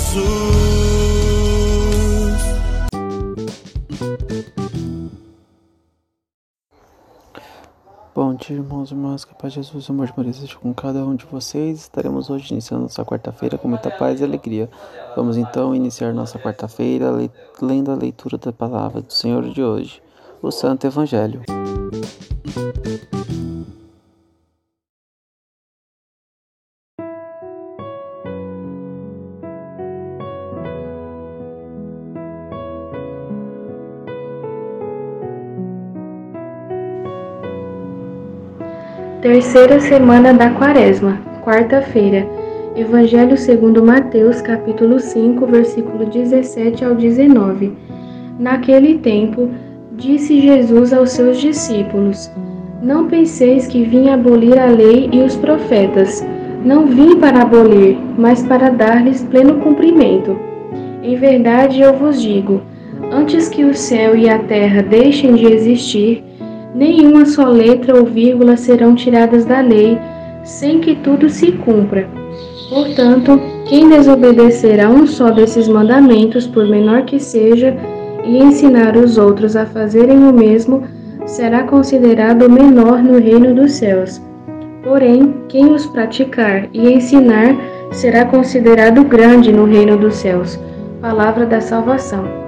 Jesus. Bom dia, irmãos e irmãs, que a paz de Jesus e o amor de Maria com cada um de vocês. Estaremos hoje iniciando nossa quarta-feira com muita paz e alegria. Vamos então iniciar nossa quarta-feira le- lendo a leitura da palavra do Senhor de hoje, o Santo Evangelho. Terceira semana da Quaresma, quarta-feira. Evangelho segundo Mateus, capítulo 5, versículo 17 ao 19. Naquele tempo, disse Jesus aos seus discípulos: Não penseis que vim abolir a lei e os profetas. Não vim para abolir, mas para dar-lhes pleno cumprimento. Em verdade eu vos digo: antes que o céu e a terra deixem de existir, nenhuma só letra ou vírgula serão tiradas da lei, sem que tudo se cumpra. Portanto, quem desobedecer a um só desses mandamentos, por menor que seja, e ensinar os outros a fazerem o mesmo, será considerado menor no reino dos céus. Porém, quem os praticar e ensinar será considerado grande no reino dos céus. Palavra da salvação.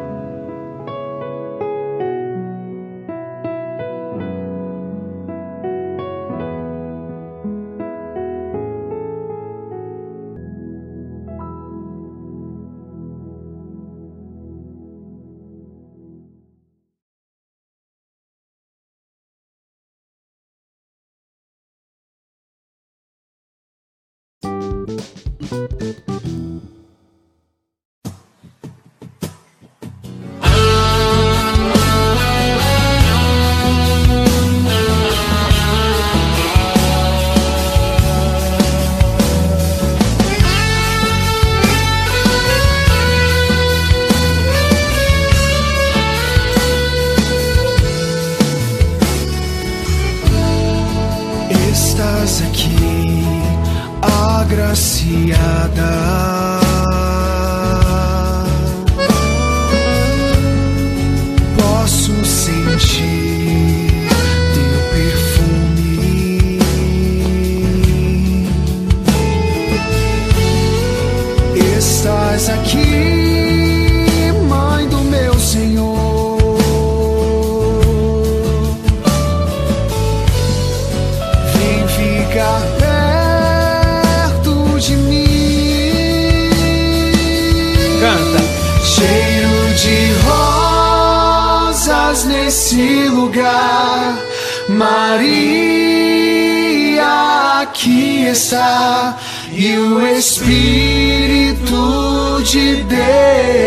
Agraciada. Nesse lugar. Maria aqui está. E o Espírito de Deus